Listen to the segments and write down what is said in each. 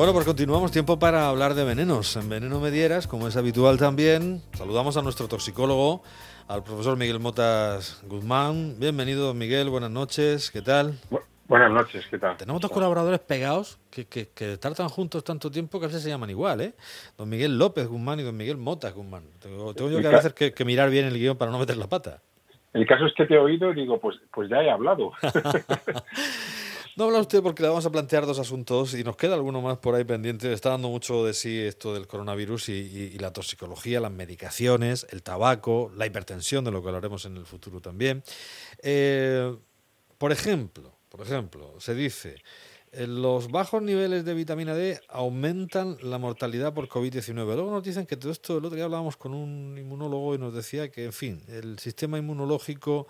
Bueno, pues continuamos tiempo para hablar de venenos. En Veneno Medieras, como es habitual también, saludamos a nuestro toxicólogo, al profesor Miguel Motas Guzmán. Bienvenido, Miguel, buenas noches, ¿qué tal? buenas noches, ¿qué tal? Tenemos dos colaboradores pegados que, que, que tardan juntos tanto tiempo que a veces se llaman igual, ¿eh? Don Miguel López Guzmán y don Miguel Motas Guzmán. Tengo, yo que a veces que, que mirar bien el guion para no meter la pata. El caso es que te he oído y digo, pues, pues ya he hablado. No habla usted porque le vamos a plantear dos asuntos y nos queda alguno más por ahí pendiente. Está dando mucho de sí esto del coronavirus y, la toxicología, las medicaciones, el tabaco, la hipertensión, de lo que hablaremos en el futuro también. Eh, por ejemplo, por ejemplo, se dice los bajos niveles de vitamina D aumentan la mortalidad por COVID-19. Luego nos dicen que todo esto, el otro día hablábamos con un inmunólogo y nos decía que, en fin, el sistema inmunológico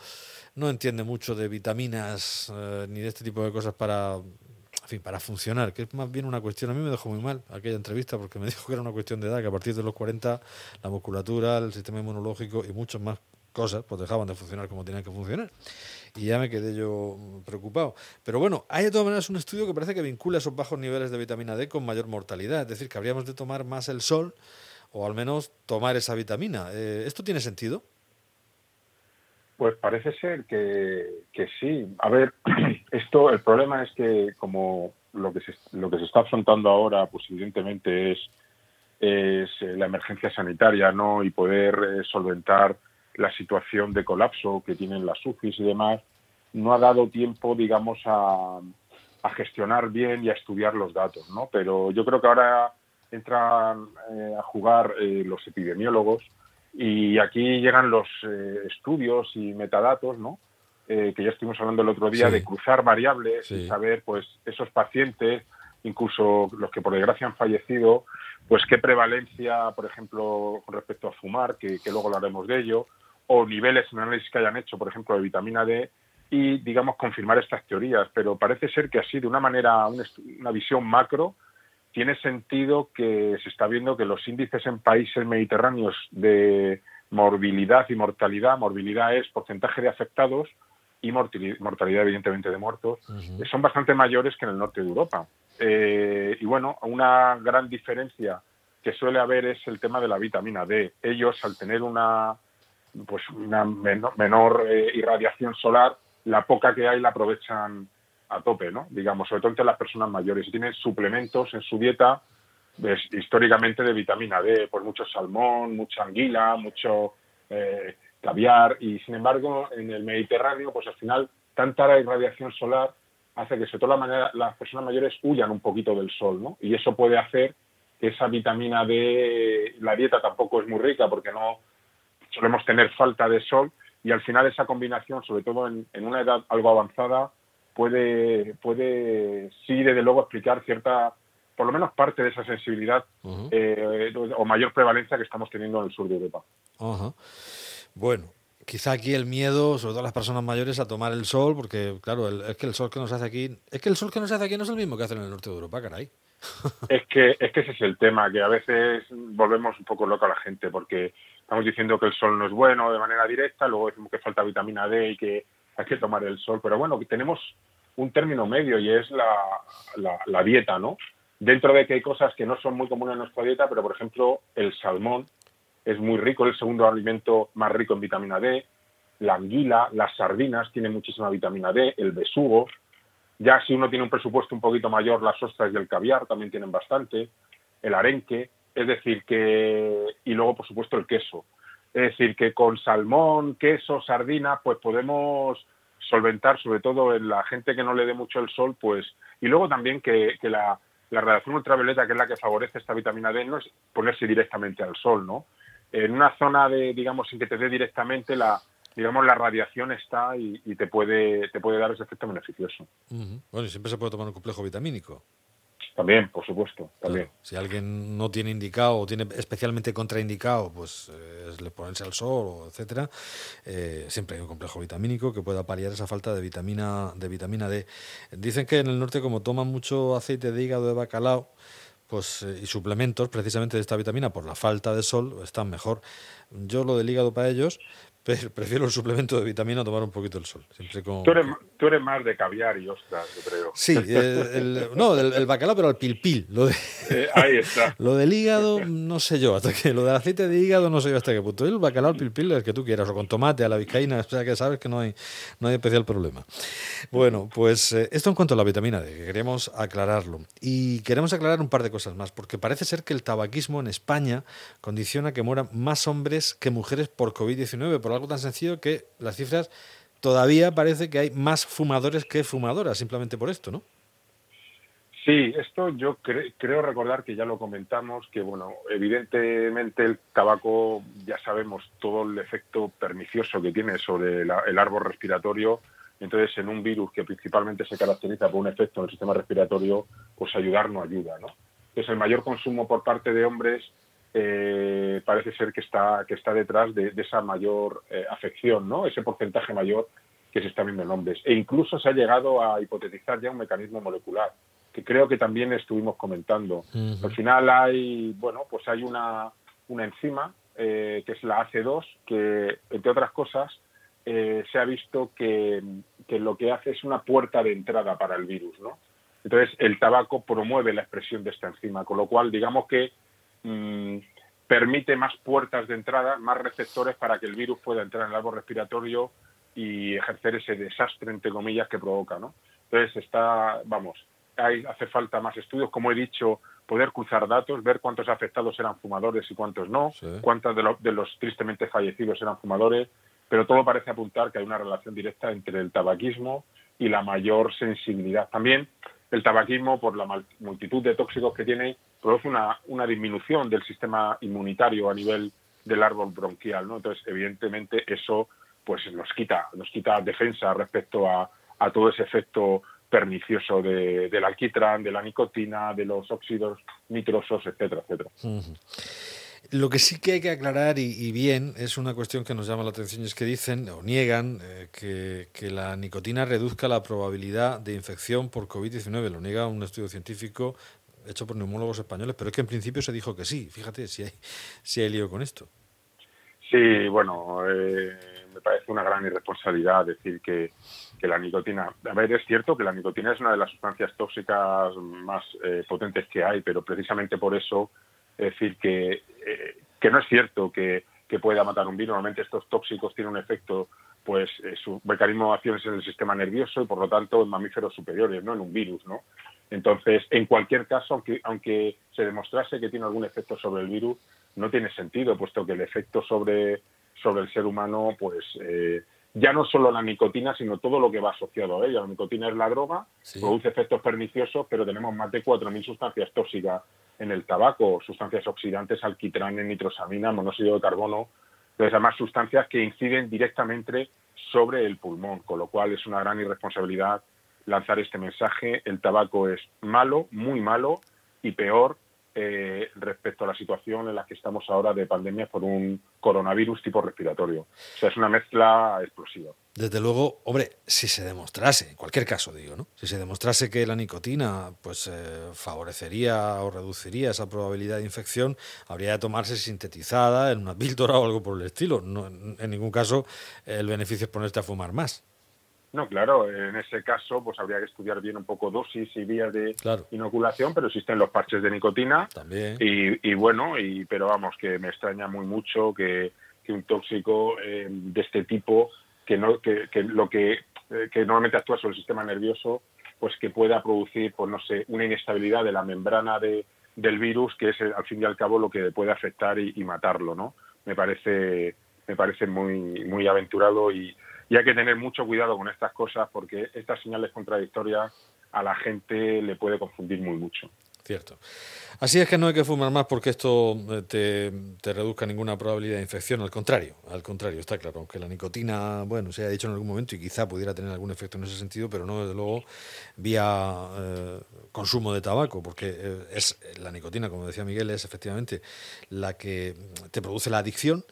no entiende mucho de vitaminas eh, ni de este tipo de cosas para, en fin, para funcionar, que es más bien una cuestión, a mí me dejó muy mal aquella entrevista porque me dijo que era una cuestión de edad, que a partir de los 40 la musculatura, el sistema inmunológico y muchas más cosas pues dejaban de funcionar como tenían que funcionar y ya me quedé yo preocupado. Pero bueno, hay de todas maneras un estudio que parece que vincula esos bajos niveles de vitamina D con mayor mortalidad, es decir, que habríamos de tomar más el sol o al menos tomar esa vitamina. Eh, ¿Esto tiene sentido? Pues parece ser que, que, sí. A ver, esto, el problema es que como lo que se, lo que se está afrontando ahora, pues evidentemente es, es la emergencia sanitaria, ¿no? Y poder eh, solventar la situación de colapso que tienen las UCIs y demás, no ha dado tiempo, digamos, a, gestionar bien y a estudiar los datos, ¿no? Pero yo creo que ahora entran eh, a jugar eh, los epidemiólogos y aquí llegan los eh, estudios y metadatos, ¿no? que ya estuvimos hablando el otro día de cruzar variables y saber, pues, esos pacientes, incluso los que por desgracia han fallecido, pues qué prevalencia, por ejemplo, con respecto a fumar, que, que luego hablaremos de ello, o niveles en análisis que hayan hecho, por ejemplo, de vitamina D, y, digamos, confirmar estas teorías. Pero parece ser que así, de una manera, una visión macro, tiene sentido que se está viendo que los índices en países mediterráneos de morbilidad y mortalidad, morbilidad es porcentaje de afectados y mortalidad, evidentemente, de muertos, son bastante mayores que en el norte de Europa. Eh, y bueno, una gran diferencia que suele haber es el tema de la vitamina D. Ellos, al tener una pues una menor, eh, irradiación solar, la poca que hay la aprovechan a tope, ¿no? Digamos, sobre todo entre las personas mayores. Y tienen suplementos en su dieta, pues, históricamente de vitamina D, pues mucho salmón, mucha anguila, mucho eh, caviar. Y sin embargo, en el Mediterráneo, pues al final, tanta irradiación solar hace que, sobre todo la manera, las personas mayores huyan un poquito del sol, ¿no? Y eso puede hacer que esa vitamina D, la dieta tampoco es muy rica porque no solemos tener falta de sol y al final esa combinación, sobre todo en, una edad algo avanzada, puede, puede sí, desde luego, explicar cierta, por lo menos parte de esa sensibilidad eh, o mayor prevalencia que estamos teniendo en el sur de Europa. Bueno, quizá aquí el miedo, sobre todo a las personas mayores, a tomar el sol, porque claro, es que el sol que nos hace aquí, es que el sol que nos hace aquí no es el mismo que hace en el norte de Europa, caray. Es que, es que ese es el tema, que a veces volvemos un poco loco a la gente, porque estamos diciendo que el sol no es bueno de manera directa, luego decimos que falta vitamina D y que hay que tomar el sol, pero bueno, tenemos un término medio y es la, la, dieta, ¿no? Dentro de que hay cosas que no son muy comunes en nuestra dieta, pero por ejemplo el salmón es muy rico, el segundo alimento más rico en vitamina D, la anguila, las sardinas tienen muchísima vitamina D, el besugo, ya si uno tiene un presupuesto un poquito mayor, las ostras y el caviar también tienen bastante, el arenque, es decir, que, y luego por supuesto el queso. Es decir, que con salmón, queso, sardina, pues podemos solventar, sobre todo en la gente que no le dé mucho el sol, pues, y luego también que, la, la radiación ultravioleta, que es la que favorece esta vitamina D, no es ponerse directamente al sol, ¿no? En una zona de, digamos, sin que te dé directamente la, digamos, la radiación está y, te, puede, te puede dar ese efecto beneficioso. Bueno, y siempre se puede tomar un complejo vitamínico. También, por supuesto, también. Si alguien no tiene indicado o tiene especialmente contraindicado, pues eh, le ponerse al sol, etcétera. Eh, siempre hay un complejo vitamínico que pueda paliar esa falta de vitamina, de vitamina D. Dicen que en el norte, como toman mucho aceite de hígado de bacalao, pues y suplementos precisamente de esta vitamina por la falta de sol están mejor. Yo lo del hígado para ellos, prefiero el suplemento de vitamina tomar un poquito el sol. Siempre con... tú, eres, más de caviar y ostras, yo creo. Sí, el, no, el, bacalao, pero al pilpil. Lo eh, ahí está. Lo del hígado, no sé yo, hasta que lo del aceite de hígado no sé yo hasta qué punto. El bacalao al pilpil, el que tú quieras, o con tomate, a la vizcaína, o sea que sabes que no hay, no hay especial problema. Bueno, pues eh, esto en cuanto a la vitamina D, que queríamos aclararlo. Y queremos aclarar un par de cosas más, porque parece ser que el tabaquismo en España condiciona que mueran más hombres que mujeres por COVID-19 por algo tan sencillo que las cifras todavía parece que hay más fumadores que fumadoras, simplemente por esto, ¿no? Sí, esto yo creo recordar que ya lo comentamos, que bueno, evidentemente el tabaco ya sabemos todo el efecto pernicioso que tiene sobre el árbol respiratorio, entonces en un virus que principalmente se caracteriza por un efecto en el sistema respiratorio, pues ayudar no ayuda, ¿no? Entonces el mayor consumo por parte de hombres eh, parece ser que está, que está detrás de, esa mayor eh, afección, ¿no? ese porcentaje mayor que se está viendo en hombres. E incluso se ha llegado a hipotetizar ya un mecanismo molecular, que creo que también estuvimos comentando. Al final hay, bueno, pues hay una, una enzima, eh, que es la AC2, que, entre otras cosas, se ha visto que, que, lo que hace es una puerta de entrada para el virus, ¿no? Entonces, el tabaco promueve la expresión de esta enzima, con lo cual, digamos que Mm, permite más puertas de entrada, más receptores para que el virus pueda entrar en el árbol respiratorio y ejercer ese desastre, entre comillas, que provoca, ¿no? Entonces está, vamos, hay, hace falta más estudios, como he dicho, poder cruzar datos, ver cuántos afectados eran fumadores y cuántos no, cuántos de, de, los tristemente fallecidos eran fumadores, pero todo parece apuntar que hay una relación directa entre el tabaquismo y la mayor sensibilidad. También el tabaquismo, por la multitud de tóxicos que tiene, produce una, una disminución del sistema inmunitario a nivel del árbol bronquial, ¿no? Entonces, evidentemente, eso pues nos quita, nos quita defensa respecto a, a todo ese efecto pernicioso de, del alquitrán, de la nicotina, de los óxidos nitrosos, etcétera, etcétera. Lo que sí que hay que aclarar, y, bien, es una cuestión que nos llama la atención, es que dicen o niegan eh, que, la nicotina reduzca la probabilidad de infección por COVID-19. Lo niega un estudio científico hecho por neumólogos españoles, pero es que en principio se dijo que sí. Fíjate si hay, si hay lío con esto. Sí, bueno, eh, me parece una gran irresponsabilidad decir que, la nicotina. A ver, es cierto que la nicotina es una de las sustancias tóxicas más eh, potentes que hay, pero precisamente por eso es decir, que, eh, que no es cierto que, pueda matar un virus. Normalmente estos tóxicos tienen un efecto, pues eh, su mecanismo de acción es en el sistema nervioso y por lo tanto en mamíferos superiores, no en un virus, ¿no? Entonces, en cualquier caso, aunque, aunque se demostrase que tiene algún efecto sobre el virus, no tiene sentido, puesto que el efecto sobre, sobre el ser humano, pues eh, ya no solo la nicotina, sino todo lo que va asociado a ella. La nicotina es la droga, produce efectos perniciosos, pero tenemos más de 4.000 sustancias tóxicas en el tabaco, sustancias oxidantes, alquitrán, nitrosamina, monóxido de carbono, entonces además sustancias que inciden directamente sobre el pulmón, con lo cual es una gran irresponsabilidad lanzar este mensaje. El tabaco es malo, muy malo y peor eh, respecto a la situación en la que estamos ahora de pandemia por un coronavirus tipo respiratorio. O sea, es una mezcla explosiva. Desde luego, hombre, si se demostrase, en cualquier caso digo, ¿no? Si se demostrase que la nicotina pues eh, favorecería o reduciría esa probabilidad de infección, habría de tomarse sintetizada en una píldora o algo por el estilo. No, en ningún caso el beneficio es ponerte a fumar más. No, claro, en ese caso pues habría que estudiar bien un poco dosis y vías de inoculación, pero existen los parches de nicotina. También. Y, bueno, y pero vamos, que me extraña muy mucho que, un tóxico eh, de este tipo, que, no, que, lo que, eh, que normalmente actúa sobre el sistema nervioso, pues que pueda producir, pues no sé, una inestabilidad de la membrana de, del virus, que es al fin y al cabo lo que puede afectar y, y matarlo, ¿no? Me parece, me parece muy, muy aventurado y y hay que tener mucho cuidado con estas cosas porque estas señales contradictorias a la gente le puede confundir muy mucho. Cierto. Así es que no hay que fumar más porque esto eh, te, te, reduzca ninguna probabilidad de infección. Al contrario, al contrario, está claro. Aunque la nicotina, bueno, se ha dicho en algún momento y quizá pudiera tener algún efecto en ese sentido, pero no, desde luego, vía eh, consumo de tabaco, porque eh, es la nicotina, como decía Miguel, es efectivamente la que te produce la adicción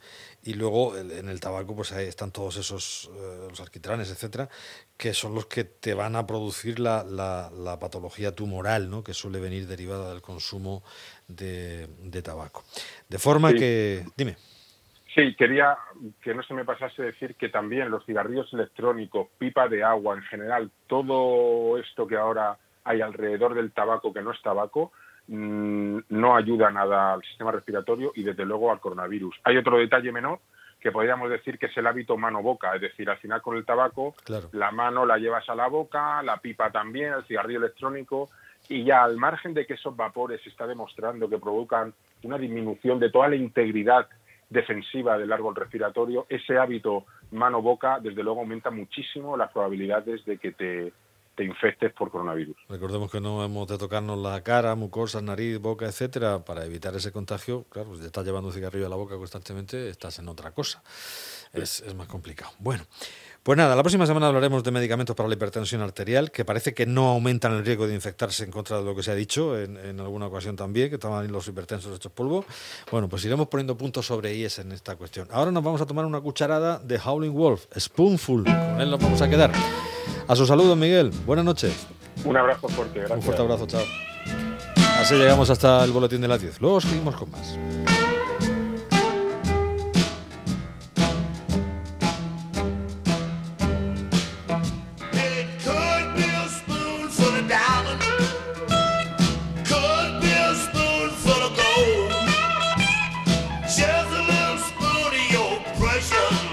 y luego en el tabaco pues ahí están todos esos eh, los alquitranes etcétera que son los que te van a producir la, la, patología tumoral ¿no? que suele venir derivada del consumo de, tabaco. De forma que dime. Sí, Sí, quería que no se me pasase decir que también los cigarrillos electrónicos, pipa de agua, en general, todo esto que ahora hay alrededor del tabaco que no es tabaco, mm, no ayuda nada al sistema respiratorio y desde luego al coronavirus. Hay otro detalle menor que podríamos decir que es el hábito mano-boca, es decir, al final con el tabaco la mano la llevas a la boca, la pipa también, el cigarrillo electrónico y ya al margen de que esos vapores se está demostrando que provocan una disminución de toda la integridad defensiva del árbol respiratorio, ese hábito mano-boca, desde luego, aumenta muchísimo las probabilidades de que te, te infectes por coronavirus. Recordemos que no hemos de tocarnos la cara, mucosas, nariz, boca, etcétera, para evitar ese contagio. Claro, si estás llevando un cigarrillo a la boca constantemente, estás en otra cosa. Es, es más complicado. Bueno. Pues nada, la próxima semana hablaremos de medicamentos para la hipertensión arterial, que parece que no aumentan el riesgo de infectarse en contra de lo que se ha dicho en, alguna ocasión también, que estaban los hipertensos hechos polvo. Bueno, pues iremos poniendo puntos sobre IES en esta cuestión. Ahora nos vamos a tomar una cucharada de Howling Wolf, Spoonful. Con él nos vamos a quedar. A su saludo, Miguel. Buenas noches. Un abrazo fuerte, gracias. Un fuerte abrazo, chao. Así llegamos hasta el boletín de las 10. Luego seguimos con más. show.